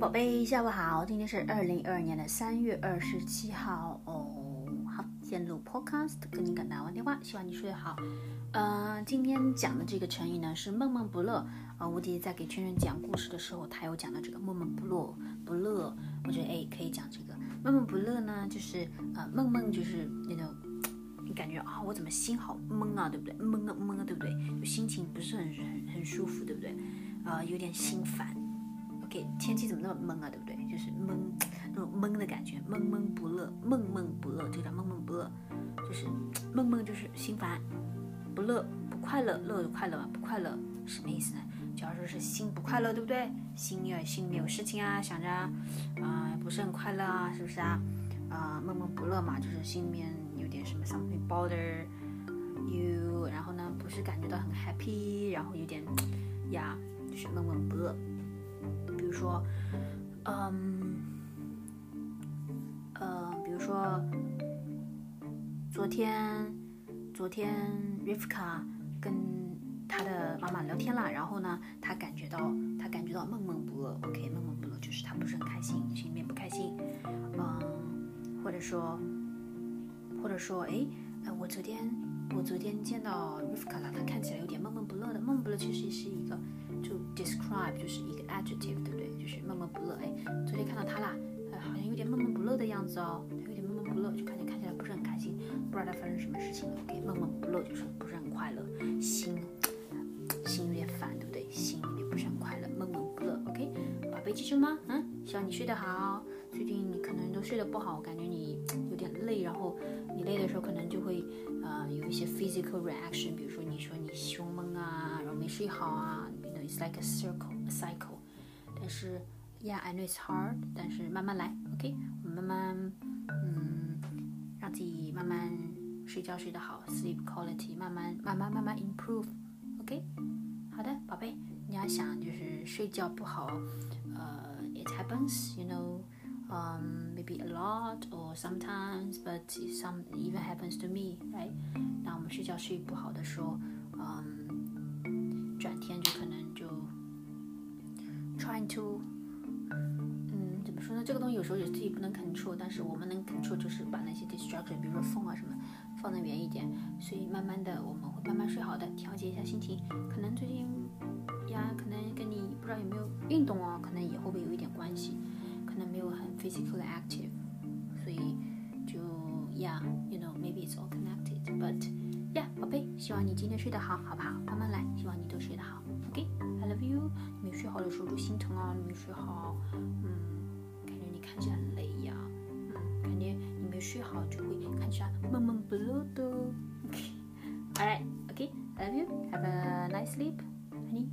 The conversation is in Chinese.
宝贝，下午好。今天是二零二二年的三月二十七号哦。好，先录 podcast，跟你打完电话，希望你睡得好。呃，今天讲的这个成语呢是闷闷不乐。啊，吴迪在给圈圈讲故事的时候，他有讲到这个闷闷不乐，不乐。我觉得哎，可以讲这个闷闷不乐呢，就是呃闷闷就是那种你感觉啊，我怎么心好闷啊，对不对？闷啊闷啊，对不对？就心情不是很很很舒服，对不对？啊，有点心烦。给天气怎么那么闷啊，对不对？就是闷那种闷的感觉，闷闷不乐，闷闷不乐，这叫闷闷不乐，就是闷闷就是心烦，不乐不快乐，乐就快乐嘛，不快乐什么意思呢？假如说是心不快乐，对不对？心有心里面有事情啊，想着啊不是很快乐啊，是不是啊？啊闷闷不乐嘛，就是心里面有点什么 something bother you，然后呢不是感觉到很 happy，然后有点呀就是闷闷不乐。比如说，嗯，呃，比如说，昨天，昨天 Rivka 跟他的妈妈聊天了，然后呢，他感觉到，他感觉到闷闷不乐。OK，闷闷不乐就是他不是很开心，心里面不开心。嗯，或者说，或者说，哎，呃，我昨天，我昨天见到 Rivka 了，adjective，对不对？就是闷闷不乐。哎，昨天看到他啦，哎，好像有点闷闷不乐的样子哦，他有点闷闷不乐，就看见看起来不是很开心，不知道他发生什么事情了。OK，闷闷不乐就是不是很快乐，心心有点烦，对不对？心里面不是很快乐，闷闷不乐。OK，宝贝记住吗？嗯，希望你睡得好。最近你可能都睡得不好，感觉你有点累，然后你累的时候可能就会呃有一些 physical reaction，比如说你说你胸闷啊，然后没睡好啊。你 know It's like a circle, a cycle. 但是，Yeah, I know it's hard. 但是慢慢来，OK？我们慢慢，嗯，让自己慢慢睡觉睡得好，sleep quality 慢慢慢慢慢慢 improve，OK？好的，宝贝，你要想就是睡觉不好，呃，it happens, you know. Um, maybe a lot or sometimes, but some even happens to me, right? 那我们睡觉睡不好的时候，嗯， to，嗯，怎么说呢？这个东西有时候也自己不能 control，但是我们能 control 就是把那些 distraction，比如说风啊什么，放得远一点。所以慢慢的我们会慢慢睡好的，调节一下心情。可能最近呀，可能跟你不知道有没有运动啊，可能也会不会有一点关系。可能没有很 physically active，所以就 yeah，you know，maybe it's all connected，but，希望你今天睡得好，好不好？慢慢来，希望你都睡得好。OK，I love you。你没睡好的时候就心疼啊，你没睡好，嗯，感觉你看起来很累呀，嗯，感觉你没睡好就会看起来闷闷不乐的。OK，Alright，OK，I love you，Have a nice sleep，honey。